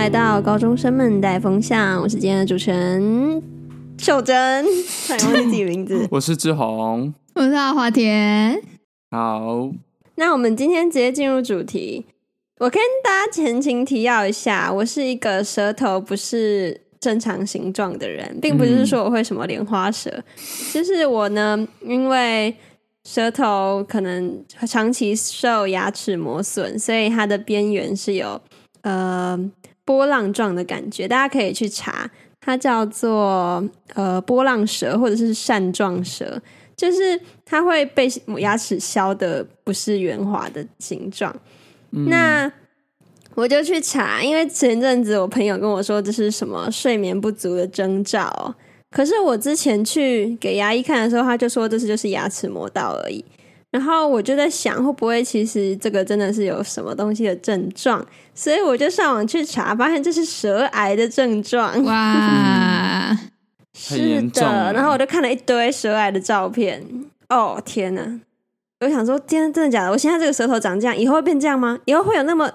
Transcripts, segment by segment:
来到高中生们带风向，我是今天的主持人秀珍，欢迎忘记自己名字。我是志宏，我是阿华田。好，那我们今天直接进入主题。我跟大家前情提要一下，我是一个舌头不是正常形状的人，并不是说我会什么莲花舌，嗯、就是我呢，因为舌头可能长期受牙齿磨损，所以它的边缘是有。呃，波浪状的感觉，大家可以去查，它叫做呃波浪舌或者是扇状舌，就是它会被牙齿削的不是圆滑的形状。嗯、那我就去查，因为前阵子我朋友跟我说这是什么睡眠不足的征兆，可是我之前去给牙医看的时候，他就说这是就是牙齿磨到而已。然后我就在想，会不会其实这个真的是有什么东西的症状？所以我就上网去查，发现这是舌癌的症状。哇，是的。然后我就看了一堆舌癌的照片。哦天哪！我想说，天真的假的？我现在这个舌头长这样，以后会变这样吗？以后会有那么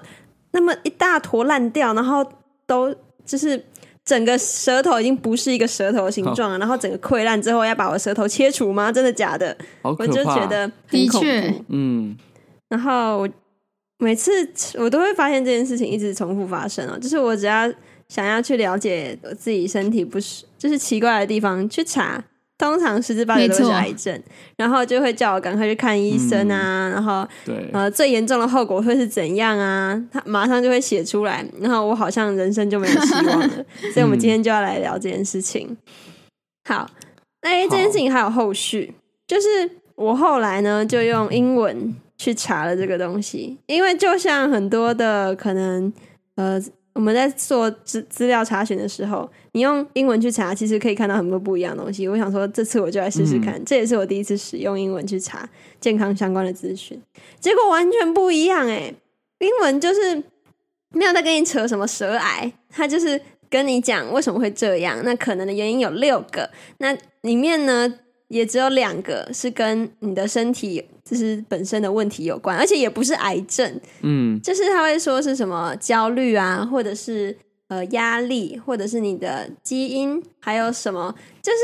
那么一大坨烂掉，然后都就是。整个舌头已经不是一个舌头的形状了，哦、然后整个溃烂之后要把我舌头切除吗？真的假的？我就觉得很恐怖。的确，嗯。然后我每次我都会发现这件事情一直重复发生哦，就是我只要想要去了解我自己身体不是就是奇怪的地方去查。通常十之八九都是癌症，然后就会叫我赶快去看医生啊，嗯、然后对呃最严重的后果会是怎样啊？他马上就会写出来，然后我好像人生就没有希望了，所以我们今天就要来聊这件事情。嗯、好，哎，这件事情还有后续，就是我后来呢就用英文去查了这个东西，因为就像很多的可能呃。我们在做资资料查询的时候，你用英文去查，其实可以看到很多不一样的东西。我想说，这次我就来试试看，嗯、这也是我第一次使用英文去查健康相关的资讯，结果完全不一样哎！英文就是没有在跟你扯什么舌癌，它就是跟你讲为什么会这样，那可能的原因有六个，那里面呢也只有两个是跟你的身体。就是本身的问题有关，而且也不是癌症，嗯，就是他会说是什么焦虑啊，或者是呃压力，或者是你的基因，还有什么，就是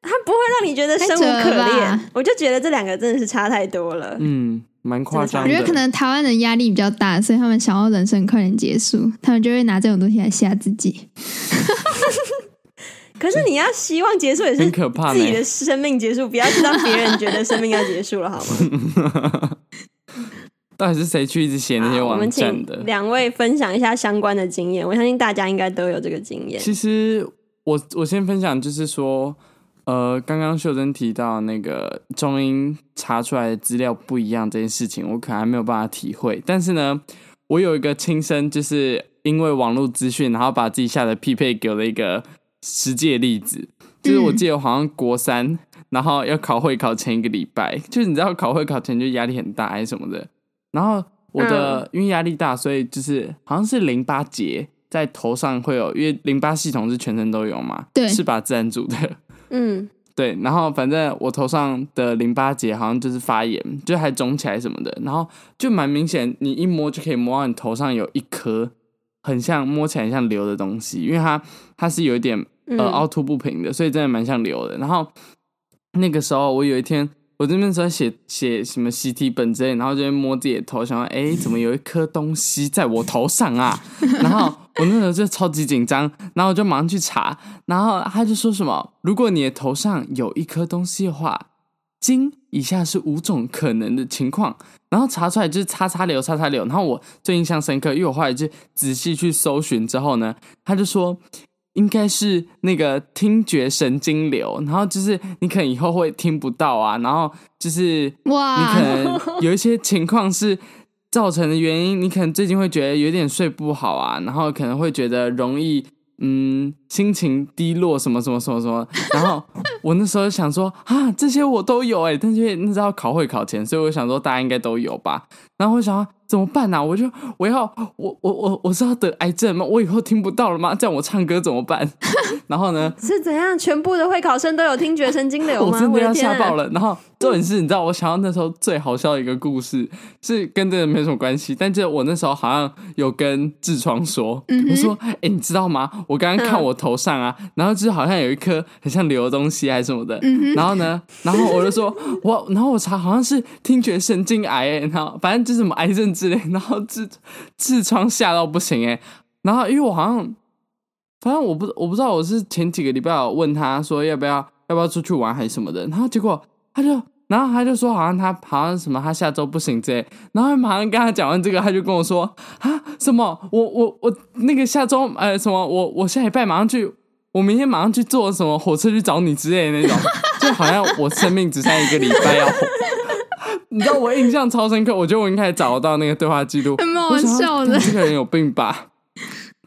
他不会让你觉得生无可恋。我就觉得这两个真的是差太多了，嗯，蛮夸张。我觉得可能台湾人压力比较大，所以他们想要人生快点结束，他们就会拿这种东西来吓自己。可是你要希望结束也是很可怕自己的生命结束，不要让别人觉得生命要结束了，好吗？到底是谁去一直写那些网站的？两位分享一下相关的经验，我相信大家应该都有这个经验。其实我我先分享，就是说，呃，刚刚秀珍提到那个中英查出来的资料不一样这件事情，我可能还没有办法体会。但是呢，我有一个亲身，就是因为网络资讯，然后把自己下的匹配给了一个。实际的例子，就是我记得好像国三，嗯、然后要考会考前一个礼拜，就是你知道考会考前就压力很大还是什么的，然后我的、嗯、因为压力大，所以就是好像是淋巴结在头上会有，因为淋巴系统是全身都有嘛，对，是把自然组的，嗯，对，然后反正我头上的淋巴结好像就是发炎，就还肿起来什么的，然后就蛮明显，你一摸就可以摸到你头上有一颗。很像摸起来像瘤的东西，因为它它是有一点呃凹凸不平的，所以真的蛮像瘤的。然后那个时候我有一天，我这边在写写什么习题本之类，然后就会摸自己的头，想说哎，怎么有一颗东西在我头上啊？然后我那时候就超级紧张，然后我就马上去查，然后他就说什么，如果你的头上有一颗东西的话。经以下是五种可能的情况，然后查出来就是叉叉瘤、叉叉瘤。然后我最印象深刻，因为我后来就仔细去搜寻之后呢，他就说应该是那个听觉神经瘤，然后就是你可能以后会听不到啊，然后就是哇，你可能有一些情况是造成的原因，你可能最近会觉得有点睡不好啊，然后可能会觉得容易嗯心情低落什么什么什么什么。然后我那时候想说啊，这些我都有哎，但是那时候考会考前，所以我想说大家应该都有吧。然后我想。怎么办呢、啊？我就我要我我我我是要得癌症吗？我以后听不到了吗？这样我唱歌怎么办？然后呢？是怎样？全部的会考生都有听觉神经瘤吗？我真的要吓爆了。然后重点是，你知道我想到那时候最好笑的一个故事，是跟这个没什么关系，但就我那时候好像有跟痔疮说，我说：“哎、欸，你知道吗？我刚刚看我头上啊，然后就是好像有一颗很像瘤的东西还是什么的。然后呢，然后我就说 我，然后我查好像是听觉神经癌、欸，然后反正就是什么癌症之类，然后。痔痔疮吓到不行哎，然后因为我好像，反正我不我不知道我是前几个礼拜有问他说要不要要不要出去玩还是什么的，然后结果他就然后他就说好像他好像什么他下周不行之类，然后马上跟他讲完这个，他就跟我说啊什么我我我那个下周呃什么我我下礼拜马上去，我明天马上去坐什么火车去找你之类的那种，就好像我生命只剩一个礼拜要。你知道我印象超深刻，我觉得我应该找到那个对话记录，蛮好笑的。这个人有病吧？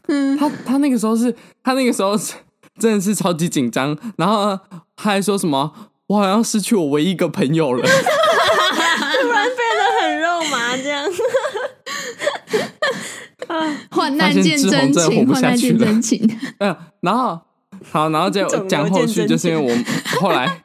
嗯，他他那个时候是，他那个时候是真的是超级紧张，然后他还说什么，我好像失去我唯一一个朋友了，突然变得很肉麻这样。啊，患难见真情，患难见真情。嗯，然后好，然后就讲后续，就是因为我 后来。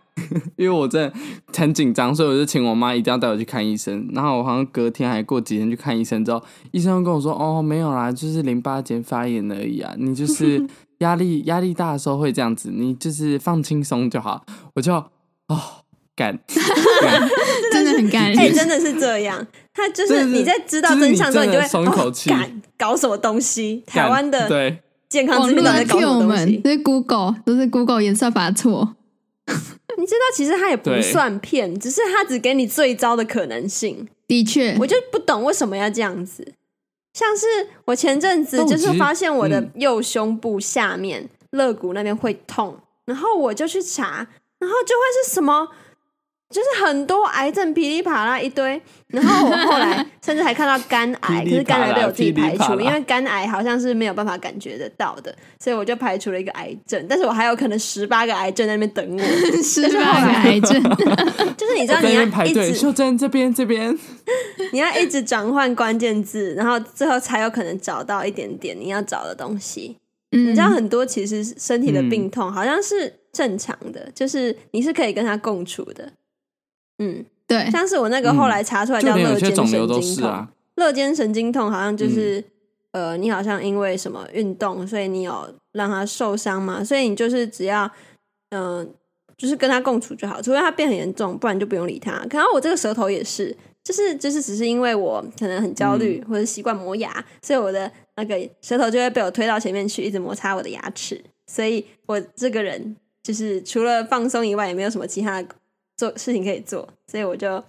因为我真的很紧张，所以我就请我妈一定要带我去看医生。然后我好像隔天还过几天去看医生之后，医生跟我说：“哦，没有啦，就是淋巴结发炎而已啊。你就是压力压力大的时候会这样子，你就是放轻松就好。”我就哦 干，真的很干，哎，真的是这样。他就是你在知道真相之后，你就会松一口气。干搞什么东西？台湾的对健康资讯在搞什么东西？这是 Google，都是 Google 演算法错。你知道，其实他也不算骗，只是他只给你最糟的可能性。的确，我就不懂为什么要这样子。像是我前阵子就是发现我的右胸部下面肋骨那边会痛，然后我就去查，然后就会是什么？就是很多癌症噼里啪啦一堆，然后我后来甚至还看到肝癌，可是肝癌被我自己排除，因为肝癌好像是没有办法感觉得到的，所以我就排除了一个癌症。但是我还有可能十八个癌症在那边等我，十八个癌症，就是你知道你要一直秀珍这边这边，你要一直转换关键字，然后最后才有可能找到一点点你要找的东西。嗯，你知道很多其实身体的病痛好像是正常的，就是你是可以跟他共处的。嗯，对，像是我那个后来查出来叫乐间神经痛，肋间、嗯啊、神经痛好像就是、嗯、呃，你好像因为什么运动，所以你有让他受伤嘛，所以你就是只要嗯、呃，就是跟他共处就好，除非他变很严重，不然就不用理他。可能我这个舌头也是，就是就是只是因为我可能很焦虑、嗯、或者习惯磨牙，所以我的那个舌头就会被我推到前面去，一直摩擦我的牙齿，所以我这个人就是除了放松以外，也没有什么其他的。做事情可以做，所以我就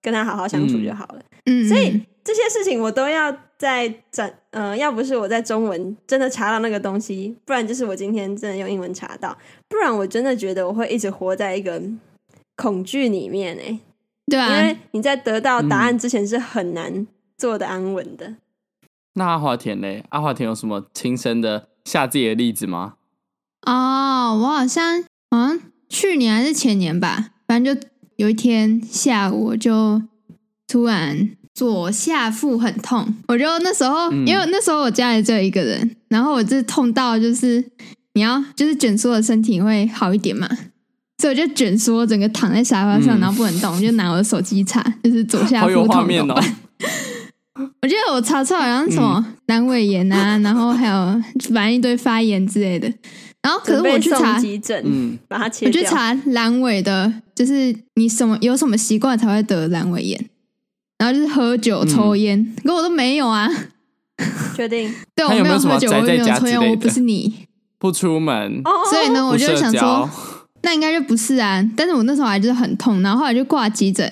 跟他好好相处就好了。嗯，所以这些事情我都要在转，嗯、呃，要不是我在中文真的查到那个东西，不然就是我今天真的用英文查到，不然我真的觉得我会一直活在一个恐惧里面哎。对啊，因为你在得到答案之前是很难做的安稳的。嗯、那阿华田呢？阿华田有什么亲身的下自己的例子吗？哦，我好像好像去年还是前年吧。反正就有一天下午，我就突然左下腹很痛。我就那时候，因为那时候我家里只有一个人，然后我就痛到就是你要就是卷缩的身体会好一点嘛，所以我就卷缩，整个躺在沙发上，然后不能动，我就拿我的手机查，就是左下腹痛怎么办？我记得我查出来好像什么阑尾炎啊，然后还有反正一堆发炎之类的。然后可是我去查急诊，嗯，把它切掉。我去查阑尾的，就是你什么有什么习惯才会得阑尾炎？然后就是喝酒、抽烟，嗯、可我都没有啊。确定？对，我没有喝酒，我也没有抽烟，我不是你。不出门，所以呢，我就想说，那应该就不是啊。但是我那时候还就是很痛，然后后来就挂急诊。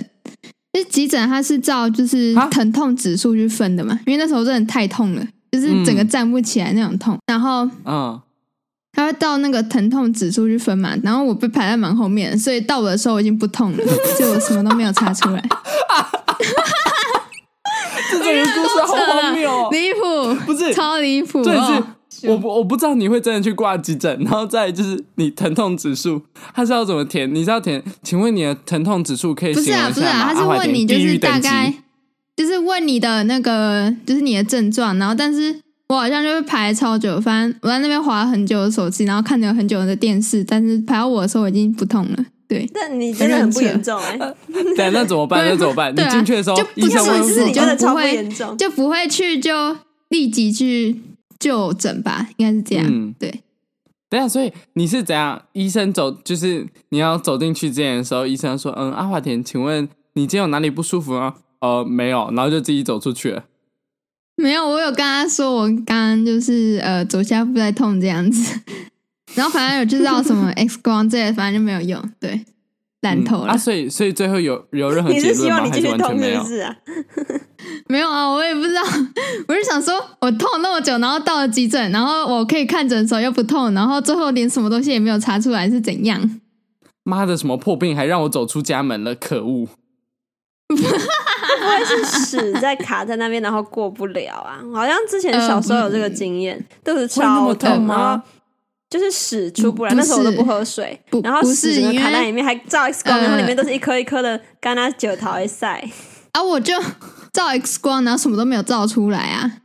因为急诊它是照就是疼痛指数去分的嘛，因为那时候真的太痛了，就是整个站不起来那种痛。然后，嗯。他会到那个疼痛指数去分嘛，然后我被排在蛮后面，所以到我的时候我已经不痛了，所以我什么都没有查出来。这个故事好荒谬，哦离谱，不是超离谱，对，是我不我不知道你会真的去挂急诊，然后再就是你疼痛指数，他是要怎么填？你是要填？请问你的疼痛指数可以写一下吗？不是啊，不是啊，他是问你就是大概，就是问你的那个就是你的症状，然后但是我好像就是排超久，反正我在那边滑很久的手机，然后看着很久的电视，但是排到我的时候我已经不痛了。对，但你真的很不严重哎、欸。对，那怎么办？那怎么办？你进去的时候，就不是你觉得超不严重，就不会去就立即去就诊吧？应该是这样。嗯，对。等下，所以你是怎样？医生走，就是你要走进去之前的时候，医生说：“嗯，阿华田，请问你今天有哪里不舒服吗？”呃，没有，然后就自己走出去了。没有，我有跟他说，我刚刚就是呃左下腹在痛这样子。然后反正有知道什么 X 光这些，反正就没有用，对，烂透了。嗯、啊，所以所以最后有有任何结论吗？还是完全没有？没有啊，我也不知道。我是想说，我痛那么久，然后到了急诊，然后我可以看诊的时候又不痛，然后最后连什么东西也没有查出来，是怎样？妈的，什么破病还让我走出家门了？可恶！会不会是屎在卡在那边，然后过不了啊？好像之前小时候有这个经验，肚子超痛吗？就是屎出不来，那时候我都不喝水，然后屎整个卡在里面，还照 X 光，然后里面都是一颗一颗的干那酒桃一塞啊！我就照 X 光，然后什么都没有照出来啊。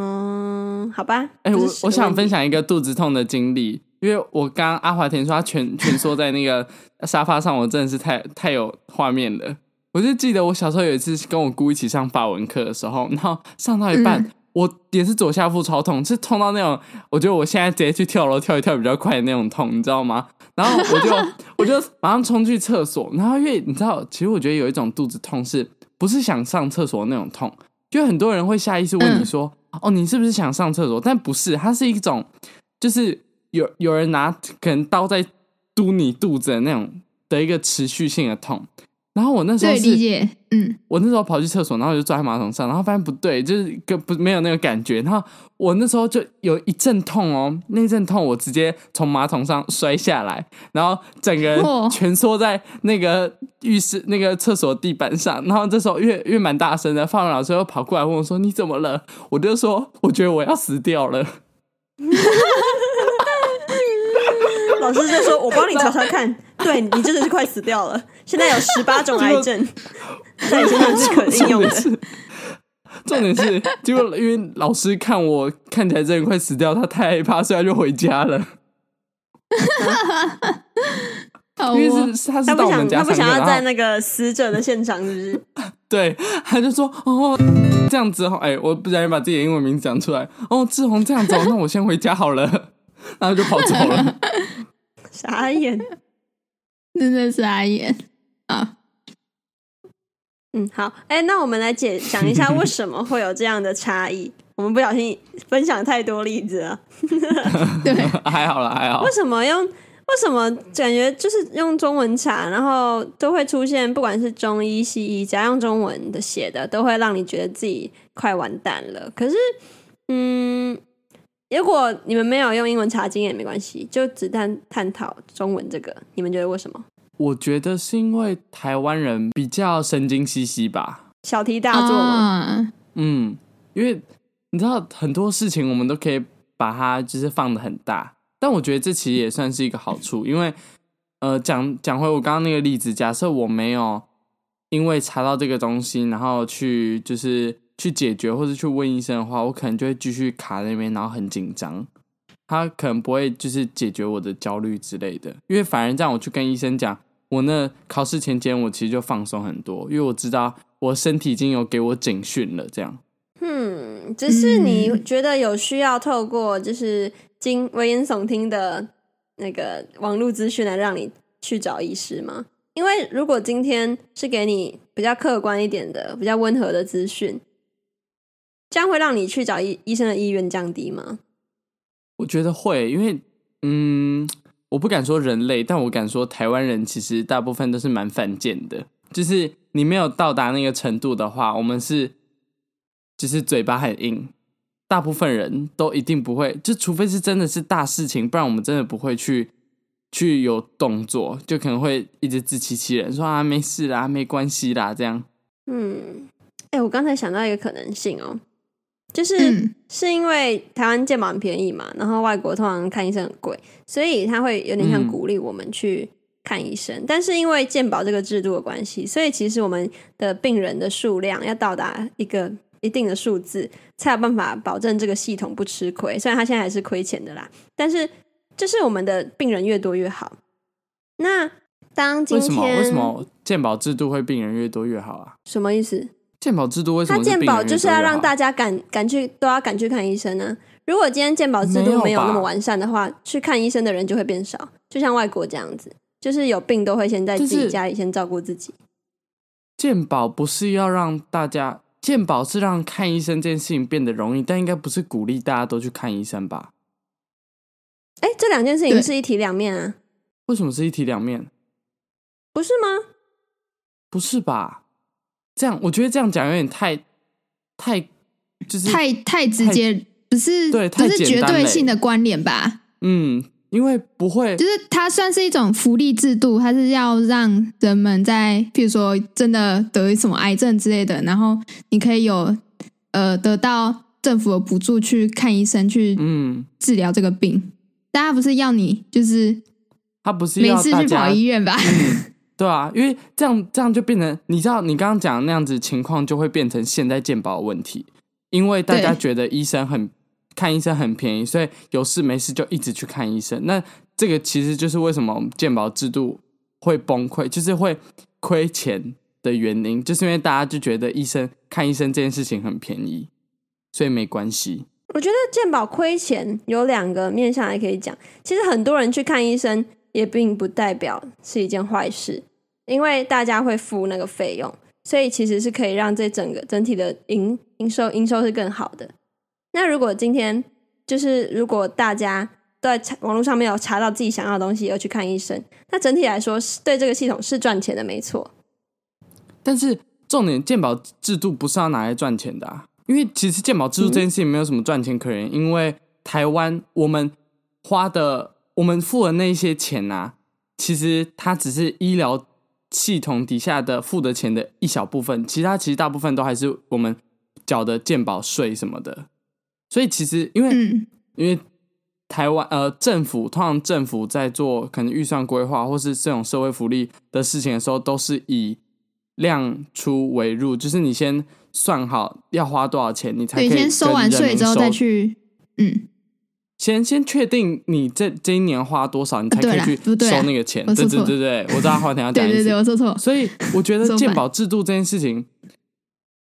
嗯，好吧。哎、欸，我我想分享一个肚子痛的经历，因为我刚阿华田说他蜷蜷缩在那个沙发上，我真的是太太有画面了。我就记得我小时候有一次跟我姑一起上法文课的时候，然后上到一半。嗯我也是左下腹超痛，是痛到那种，我觉得我现在直接去跳楼跳一跳比较快的那种痛，你知道吗？然后我就 我就马上冲去厕所，然后因为你知道，其实我觉得有一种肚子痛，是不是想上厕所那种痛？就很多人会下意识问你说：“嗯、哦，你是不是想上厕所？”但不是，它是一种，就是有有人拿可能刀在嘟你肚子的那种的一个持续性的痛。然后我那时候是理解，嗯，我那时候跑去厕所，然后就坐在马桶上，然后发现不对，就是个不没有那个感觉。然后我那时候就有一阵痛哦，那阵痛我直接从马桶上摔下来，然后整个人蜷缩在那个浴室那个厕所地板上。然后这时候越越蛮大声的，范文老师又跑过来问我说：“你怎么了？”我就说：“我觉得我要死掉了。” 老师就说：“我帮你查查看，对你真的是快死掉了。现在有十八种 癌症，在你身上是可应用的。重点是，结果因为老师看我看起来真的快死掉，他太害怕，所以他就回家了。因为是他是到我们家，他不想要在那个死者的现场，是不是？对，他就说：哦，这样子哦，哎，我不小心把自己的英文名字讲出来。哦，志宏这样子，那我先回家好了，然后就跑走了。”傻眼，真的是傻眼啊！嗯，好，哎、欸，那我们来解讲一下为什么会有这样的差异。我们不小心分享太多例子了，对，还好啦，还好。为什么用？为什么感觉就是用中文查，然后都会出现，不管是中医、西医，只要用中文的写的，都会让你觉得自己快完蛋了。可是，嗯。如果你们没有用英文查经也没关系，就只探探讨中文这个，你们觉得为什么？我觉得是因为台湾人比较神经兮兮吧，小题大做嘛。嗯，因为你知道很多事情我们都可以把它就是放的很大，但我觉得这其实也算是一个好处，因为呃，讲讲回我刚刚那个例子，假设我没有因为查到这个东西，然后去就是。去解决或者去问医生的话，我可能就会继续卡在那边，然后很紧张。他可能不会就是解决我的焦虑之类的，因为反而这样，我去跟医生讲，我那考试前几天我其实就放松很多，因为我知道我身体已经有给我警讯了。这样，嗯，只是你觉得有需要透过就是经危言耸听的那个网络资讯来让你去找医师吗？因为如果今天是给你比较客观一点的、比较温和的资讯。这样会让你去找医医生的意愿降低吗？我觉得会，因为嗯，我不敢说人类，但我敢说台湾人其实大部分都是蛮犯贱的。就是你没有到达那个程度的话，我们是就是嘴巴很硬，大部分人都一定不会，就除非是真的是大事情，不然我们真的不会去去有动作，就可能会一直自欺欺人，说啊没事啦，没关系啦，这样。嗯，哎、欸，我刚才想到一个可能性哦。就是、嗯、是因为台湾健保很便宜嘛，然后外国通常看医生很贵，所以他会有点像鼓励我们去看医生。嗯、但是因为健保这个制度的关系，所以其实我们的病人的数量要到达一个一定的数字，才有办法保证这个系统不吃亏。虽然他现在还是亏钱的啦，但是就是我们的病人越多越好。那当今天为什么为什么健保制度会病人越多越好啊？什么意思？健保制度为什么？他健保就是要让大家赶赶去都要赶去看医生呢、啊。如果今天健保制度没有那么完善的话，去看医生的人就会变少。就像外国这样子，就是有病都会先在自己家里先照顾自己。健保不是要让大家，健保是让看医生这件事情变得容易，但应该不是鼓励大家都去看医生吧？哎，这两件事情是一体两面啊。为什么是一体两面？不是吗？不是吧？这样，我觉得这样讲有点太太就是太太直接，不是对，不是绝对性的关联吧？嗯，因为不会，就是它算是一种福利制度，它是要让人们在，譬如说真的得什么癌症之类的，然后你可以有呃得到政府的补助去看医生，去嗯治疗这个病。嗯、大家不是要你就是他不是要每次去跑医院吧？对啊，因为这样这样就变成，你知道，你刚刚讲的那样子情况，就会变成现在健保的问题，因为大家觉得医生很看医生很便宜，所以有事没事就一直去看医生。那这个其实就是为什么健保制度会崩溃，就是会亏钱的原因，就是因为大家就觉得医生看医生这件事情很便宜，所以没关系。我觉得健保亏钱有两个面向还可以讲，其实很多人去看医生也并不代表是一件坏事。因为大家会付那个费用，所以其实是可以让这整个整体的营营收营收是更好的。那如果今天就是如果大家都在网络上面有查到自己想要的东西而去看医生，那整体来说是对这个系统是赚钱的，没错。但是重点，鉴保制度不是要拿来赚钱的啊，因为其实鉴保制度这件事情没有什么赚钱可言，因为台湾我们花的我们付的那些钱啊，其实它只是医疗。系统底下的付的钱的一小部分，其他其实大部分都还是我们缴的健保税什么的。所以其实因为、嗯、因为台湾呃政府通常政府在做可能预算规划或是这种社会福利的事情的时候，都是以量出为入，就是你先算好要花多少钱，你才可以先收完税之后再去嗯。先先确定你这这一年花多少，你才可以去收那个钱。对对对对，我知道华田要讲。对对对，我说错。所以我觉得鉴保制度这件事情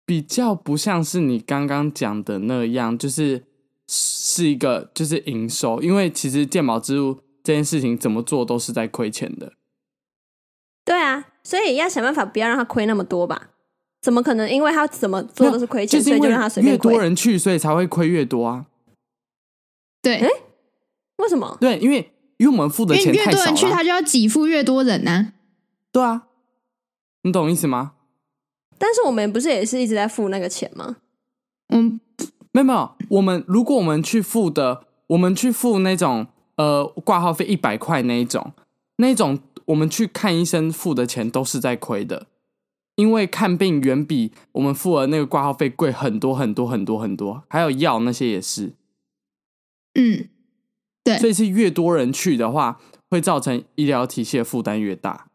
比较不像是你刚刚讲的那样，就是是一个就是营收，因为其实鉴保制度这件事情怎么做都是在亏钱的。对啊，所以要想办法不要让他亏那么多吧？怎么可能？因为他怎么做都是亏钱，所以就让他随便亏。越多人去，所以才会亏越多啊。对，哎，为什么？对，因为因为我们付的钱太少了，越多人去，他就要给付越多人呢、啊。对啊，你懂意思吗？但是我们不是也是一直在付那个钱吗？嗯，没有没有，我们如果我们去付的，我们去付那种呃挂号费一百块那一种，那种我们去看医生付的钱都是在亏的，因为看病远比我们付的那个挂号费贵很多很多很多很多，还有药那些也是。嗯，对，所以是越多人去的话，会造成医疗体系的负担越大，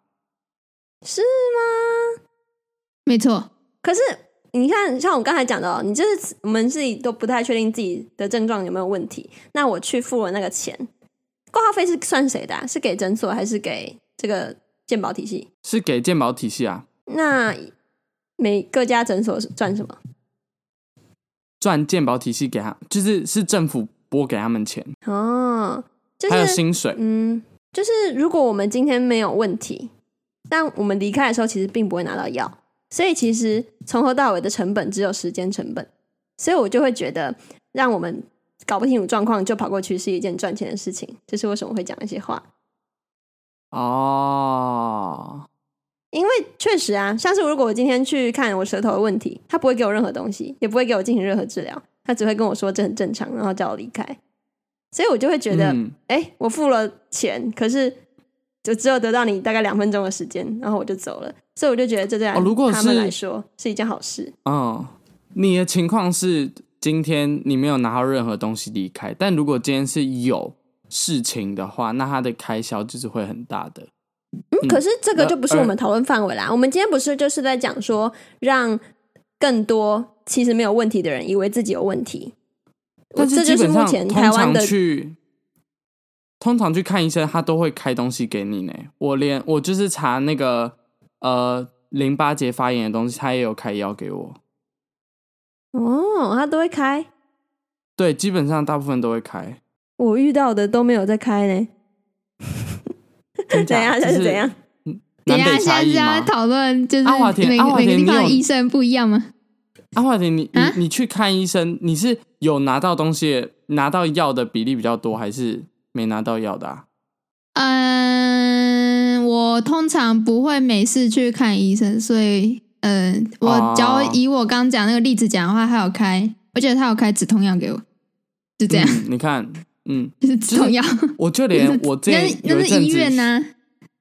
是吗？没错。可是你看，像我刚才讲的，你就是我们自己都不太确定自己的症状有没有问题，那我去付了那个钱，挂号费是算谁的啊？是给诊所还是给这个健保体系？是给健保体系啊。那每各家诊所是赚什么？赚健保体系给他，就是是政府。拨给他们钱哦，就是、还有薪水。嗯，就是如果我们今天没有问题，但我们离开的时候其实并不会拿到药，所以其实从头到尾的成本只有时间成本，所以我就会觉得让我们搞不清楚状况就跑过去是一件赚钱的事情。这、就是为什么会讲那些话哦，因为确实啊，像是如果我今天去看我舌头的问题，他不会给我任何东西，也不会给我进行任何治疗。他只会跟我说这很正常，然后叫我离开，所以我就会觉得，哎、嗯，我付了钱，可是就只有得到你大概两分钟的时间，然后我就走了，所以我就觉得这对他们来说是一件好事。哦，你的情况是今天你没有拿到任何东西离开，但如果今天是有事情的话，那他的开销就是会很大的。嗯，可是这个就不是我们讨论范围啦。我们今天不是就是在讲说，让更多其实没有问题的人以为自己有问题。但是基本上，这就是目前台湾的去，通常去看医生，他都会开东西给你呢。我连我就是查那个呃淋巴结发炎的东西，他也有开药给我。哦，他都会开。对，基本上大部分都会开。我遇到的都没有在开呢。怎样？就是怎样？等一下，现在是要讨论就是阿华田，每每个地方的医生不一样吗？阿华田，你你你去看医生，你是有拿到东西、拿到药的比例比较多，还是没拿到药的啊？嗯，我通常不会每次去看医生，所以嗯，我只要以我刚刚讲那个例子讲的话，他有开，而且他有开止痛药给我，就这样。嗯、你看。嗯，就是止痛药。我就连 我这那是医院呢、啊。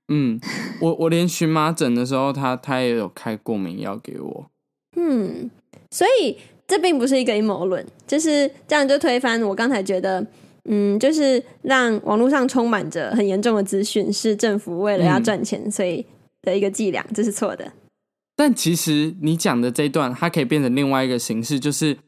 嗯，我我连荨麻疹的时候，他他也有开过敏药给我。嗯，所以这并不是一个阴谋论，就是这样就推翻我刚才觉得，嗯，就是让网络上充满着很严重的资讯，是政府为了要赚钱、所以的一个伎俩，这是错的。但其实你讲的这一段，它可以变成另外一个形式，就是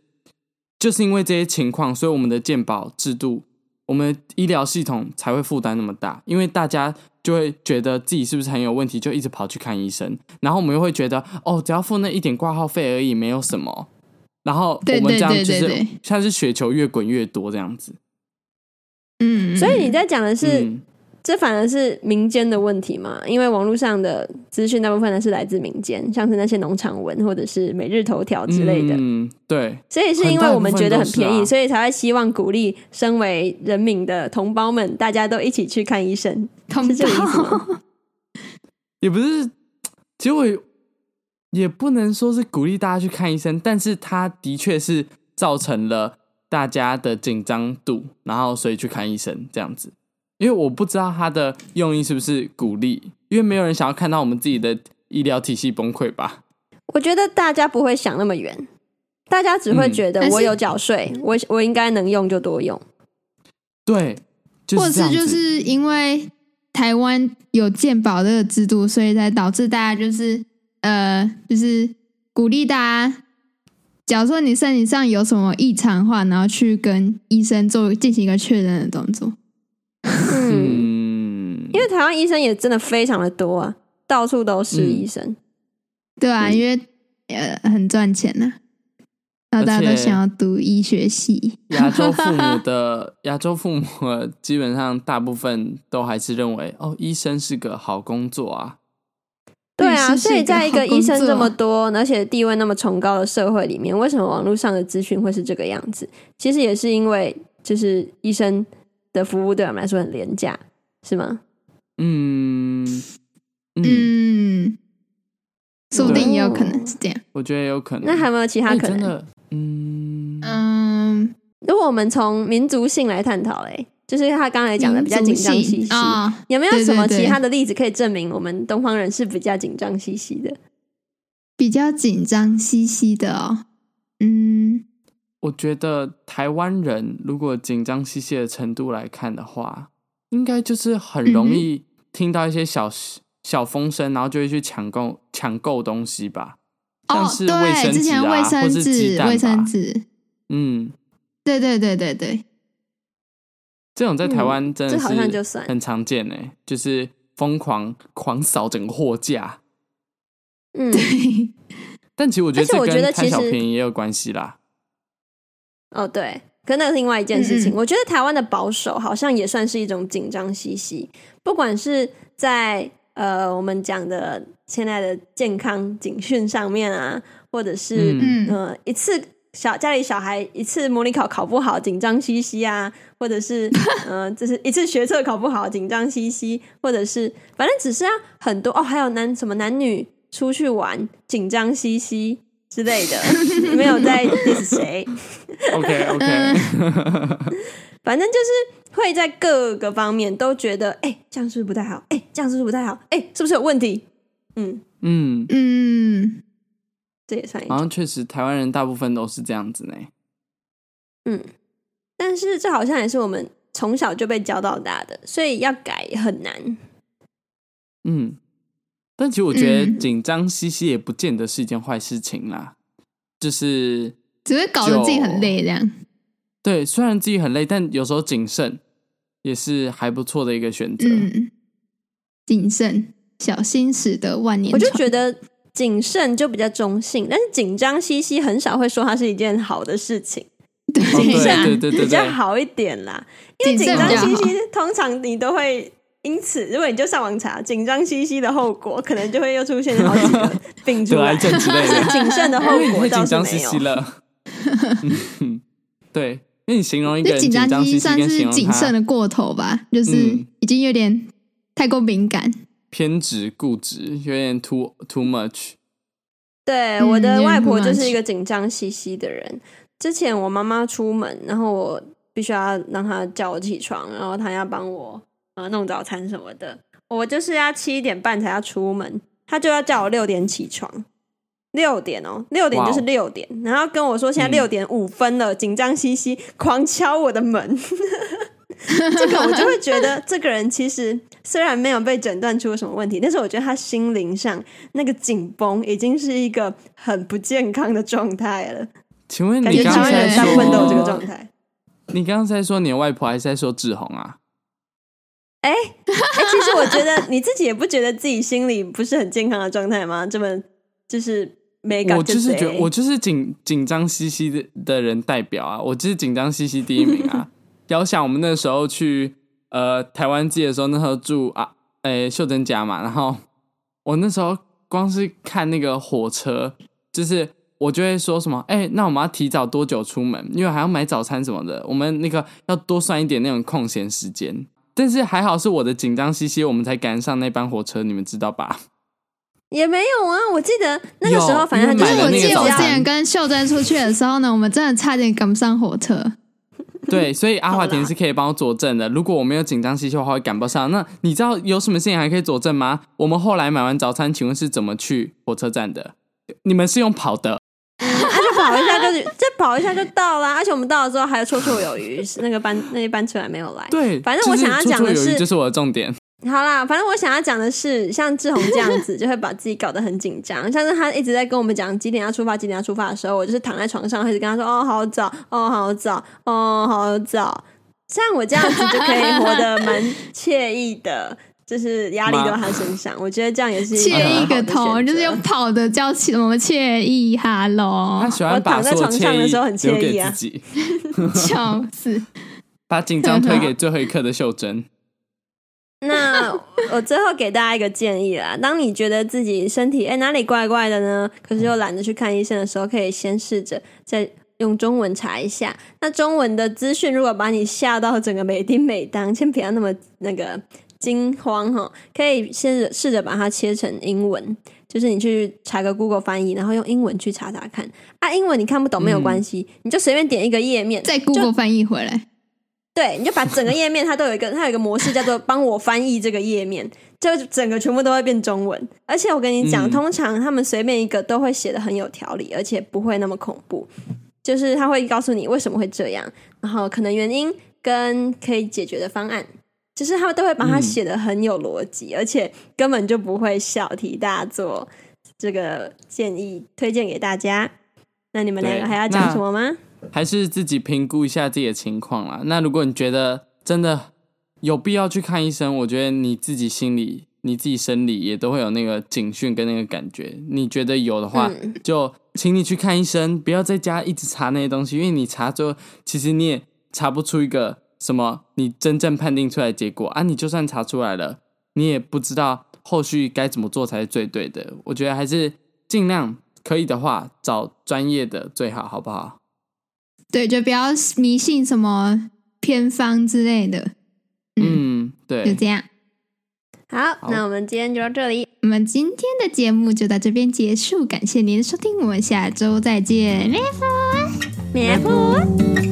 就是因为这些情况，所以我们的健保制度。我们医疗系统才会负担那么大，因为大家就会觉得自己是不是很有问题，就一直跑去看医生。然后我们又会觉得，哦，只要付那一点挂号费而已，没有什么。然后我们这样就是像是雪球越滚越多这样子。嗯，所以你在讲的是。嗯这反而是民间的问题嘛？因为网络上的资讯大部分呢是来自民间，像是那些农场文或者是每日头条之类的。嗯，对。所以是因为我们觉得很便宜，啊、所以才会希望鼓励身为人民的同胞们，大家都一起去看医生。是这个意思吗？也不是，其实我也不能说是鼓励大家去看医生，但是它的确是造成了大家的紧张度，然后所以去看医生这样子。因为我不知道他的用意是不是鼓励，因为没有人想要看到我们自己的医疗体系崩溃吧。我觉得大家不会想那么远，大家只会觉得我有缴税，我我应该能用就多用。对，或者是就是因为台湾有健保这个制度，所以才导致大家就是呃，就是鼓励大家，假如说你身体上有什么异常的话，然后去跟医生做进行一个确认的动作。嗯，因为台湾医生也真的非常的多啊，到处都是医生。嗯、对啊，因为呃很赚钱呐、啊，大家都想要读医学系。亚洲父母 的亚洲父母基本上大部分都还是认为哦，医生是个好工作啊。对啊，所以在一个医生这么多，而且地位那么崇高的社会里面，为什么网络上的资讯会是这个样子？其实也是因为就是医生。的服务对我们来说很廉价，是吗？嗯嗯，嗯，说不定也有可能是这样。我觉得有可能。那还有没有其他可能？欸、嗯嗯，如果我们从民族性来探讨，嘞，就是他刚才讲的比较紧张兮兮，哦、有没有什么其他的例子可以证明我们东方人是比较紧张兮兮的？比较紧张兮兮的哦，嗯。我觉得台湾人如果紧张兮兮的程度来看的话，应该就是很容易听到一些小、嗯、小风声，然后就会去抢购抢购东西吧。像是卫生纸啊，之前卫生纸、卫生纸，嗯，对对对对对，这种在台湾真的是很常见诶，就是疯狂狂扫整个货架。嗯，但其实我觉得这跟贪小便宜也有关系啦。哦，对，可那是另外一件事情。嗯、我觉得台湾的保守好像也算是一种紧张兮兮，不管是在呃我们讲的现在的健康警讯上面啊，或者是嗯、呃、一次小家里小孩一次模拟考考不好紧张兮兮啊，或者是嗯、呃、就是一次学测考不好紧张兮兮，或者是反正只是啊很多哦，还有男什么男女出去玩紧张兮兮。之类的，没有在 diss 谁。OK OK，反正就是会在各个方面都觉得，哎、欸，这样是不是不太好？哎、欸，这样是不是不太好？哎、欸，是不是有问题？嗯嗯嗯，这也算一。好像确实，台湾人大部分都是这样子呢。嗯，但是这好像也是我们从小就被教到大的，所以要改很难。嗯，但其实我觉得紧张兮兮也不见得是一件坏事情啦，嗯、就是只会搞得自己很累这样。对，虽然自己很累，但有时候谨慎也是还不错的一个选择。嗯，谨慎小心驶得万年船。我就觉得谨慎就比较中性，但是紧张兮兮很少会说它是一件好的事情。对，谨慎、哦、对对对对，比较好一点啦。因为紧张兮兮，通常你都会。因此，如果你就上网查紧张兮兮的后果，可能就会又出现好几个病出来。症之类的。谨慎的后果倒是没有。紧张兮兮了。对，因为你形容一个紧张兮兮，算是谨慎的过头吧，就是已经有点太过敏感、偏执、固执，有点 too too much。对，我的外婆就是一个紧张兮兮的人。之前我妈妈出门，然后我必须要让她叫我起床，然后她要帮我。啊，弄早餐什么的，我就是要七点半才要出门，他就要叫我六点起床，六点哦，六点就是六点，wow. 然后跟我说现在六点五分了，紧张兮兮，狂敲我的门，这个我就会觉得这个人其实虽然没有被诊断出什么问题，但是我觉得他心灵上那个紧绷已经是一个很不健康的状态了。请问你刚才说，这个状态，你刚才说你的外婆还是在说志宏啊？哎、欸，哎、欸，其实我觉得你自己也不觉得自己心里不是很健康的状态吗？这么就是没感觉，我就是觉得我就是紧紧张兮兮的的人代表啊，我就是紧张兮兮第一名啊。遥想我们那时候去呃台湾记的时候，那时候住啊，哎、欸、秀珍家嘛，然后我那时候光是看那个火车，就是我就会说什么，哎、欸，那我们要提早多久出门？因为还要买早餐什么的，我们那个要多算一点那种空闲时间。但是还好是我的紧张兮兮，我们才赶上那班火车，你们知道吧？也没有啊，我记得那个时候，反正就是我记得我之前跟秀珍出去的时候呢，我们真的差点赶不上火车。对，所以阿华田是可以帮我佐证的。如果我没有紧张兮兮的话，会赶不上。那你知道有什么事情还可以佐证吗？我们后来买完早餐，请问是怎么去火车站的？你们是用跑的？跑一下就再跑一下就到了，而且我们到了之后还绰绰有余，那个班那一班车还没有来。对，反正我想要讲的是，这、就是我的重点。好啦，反正我想要讲的是，像志宏这样子，就会把自己搞得很紧张。像是他一直在跟我们讲几点要出发，几点要出发的时候，我就是躺在床上，一直跟他说：“哦，好早，哦，好早，哦，好早。”像我这样子就可以活得蛮惬意的。就是压力都在他身上，我觉得这样也是惬意个头，就是用跑的叫什么惬意哈喽。他喜欢把所有惬意留给自己，笑死，把紧张推给最后一刻的秀珍。那我最后给大家一个建议啦，当你觉得自己身体哎、欸、哪里怪怪的呢？可是又懒得去看医生的时候，可以先试着再用中文查一下。那中文的资讯如果把你吓到整个美丁美当，先不要那么那个。惊慌哈，可以先试着把它切成英文，就是你去查个 Google 翻译，然后用英文去查查看。啊，英文你看不懂没有关系，嗯，你就随便点一个页面，再 Google 翻译回来。对，你就把整个页面，它都有一个，它有一个模式叫做帮我翻译这个页面，就整个全部都会变中文。而且我跟你讲，嗯，通常他们随便一个都会写的很有条理，而且不会那么恐怖。就是他会告诉你为什么会这样，然后可能原因跟可以解决的方案。其实他们都会把它写的很有逻辑，嗯，而且根本就不会小题大做。这个建议推荐给大家。那你们两个还要讲什么吗？还是自己评估一下自己的情况啦。那如果你觉得真的有必要去看医生，我觉得你自己心里、你自己生理也都会有那个警讯跟那个感觉。你觉得有的话，嗯，就请你去看医生，不要在家一直查那些东西，因为你查之后，其实你也查不出一个。什么？你真正判定出来的结果啊？你就算查出来了，你也不知道后续该怎么做才是最对的。我觉得还是尽量可以的话，找专业的最好，好不好？对，就不要迷信什么偏方之类的。嗯，嗯对，就这样。好，好，那我们今天就到这里。我们今天的节目就到这边结束，感谢您的收听，我们下周再见。咩夫，咩夫。